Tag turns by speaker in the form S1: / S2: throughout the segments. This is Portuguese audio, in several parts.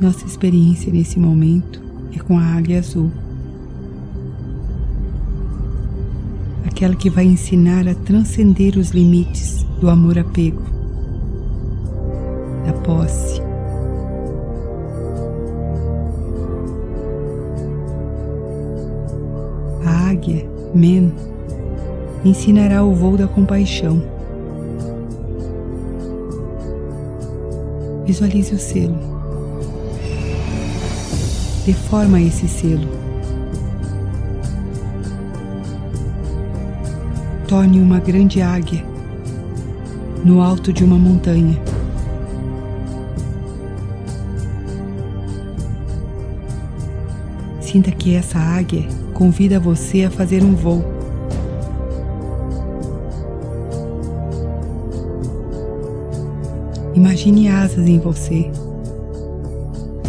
S1: Nossa experiência nesse momento é com a águia azul. Aquela que vai ensinar a transcender os limites do amor-apego, da posse. A águia, Men, ensinará o voo da compaixão. Visualize o selo dê forma a esse selo. Torne uma grande águia no alto de uma montanha. Sinta que essa águia convida você a fazer um voo. Imagine asas em você.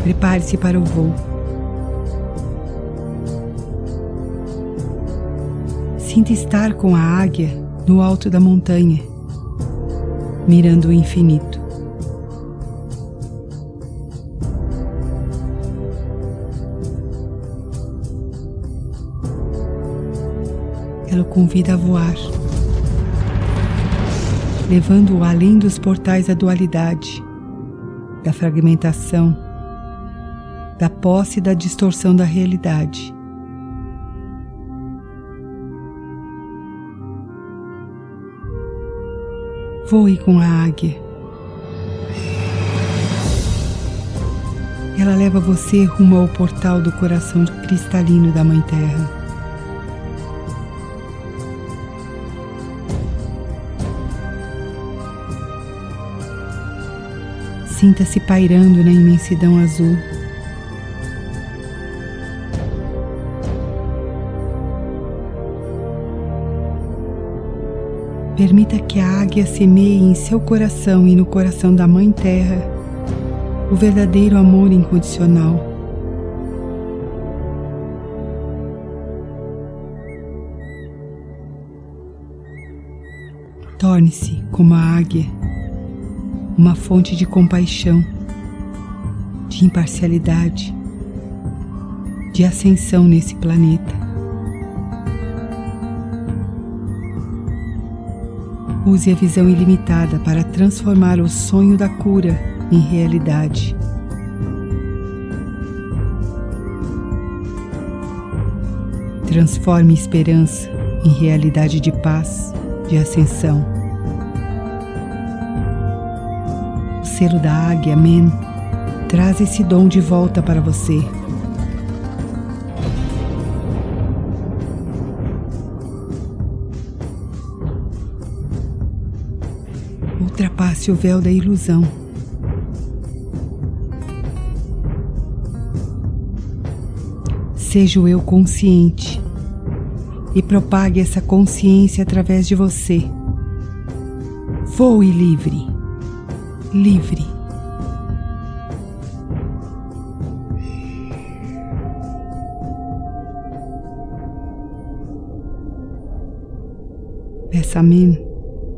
S1: Prepare-se para o voo. Sinta estar com a águia no alto da montanha, mirando o infinito. Ela o convida a voar, levando-o além dos portais da dualidade, da fragmentação, da posse e da distorção da realidade Voe com a águia. Ela leva você rumo ao portal do coração cristalino da Mãe Terra. Sinta-se pairando na imensidão azul. Permita que a águia semeie em seu coração e no coração da Mãe Terra o verdadeiro amor incondicional. Torne-se, como a águia, uma fonte de compaixão, de imparcialidade, de ascensão nesse planeta. Use a visão ilimitada para transformar o sonho da cura em realidade. Transforme esperança em realidade de paz, de ascensão. O selo da águia, Men, traz esse dom de volta para você. Ultrapasse o véu da ilusão. Seja o eu consciente e propague essa consciência através de você. Voe livre, livre. Peça amém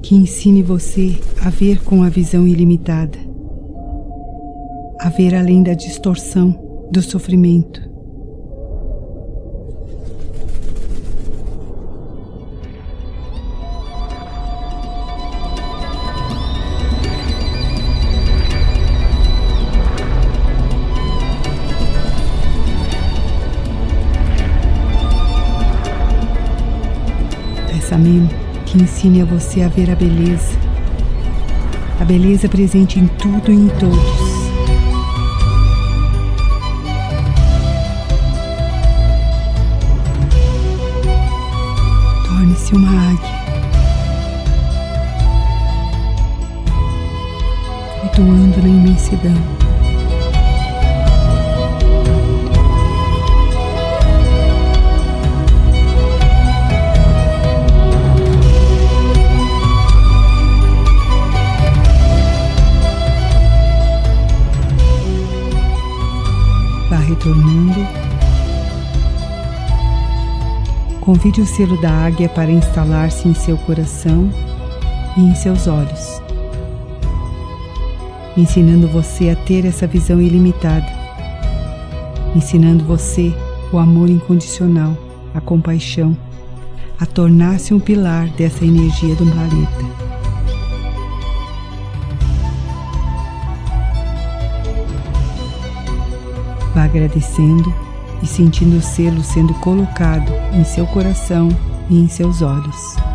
S1: que ensine você a ver com a visão ilimitada, a ver além da distorção do sofrimento. Pensamento que ensine a você a ver a beleza, a beleza presente em tudo e em todos. Torne-se uma águia, flutuando na imensidão. Retornando. Convide o selo da águia para instalar-se em seu coração e em seus olhos, ensinando você a ter essa visão ilimitada ensinando você o amor incondicional, a compaixão, a tornar-se um pilar dessa energia do planeta. Agradecendo e sentindo o selo sendo colocado em seu coração e em seus olhos.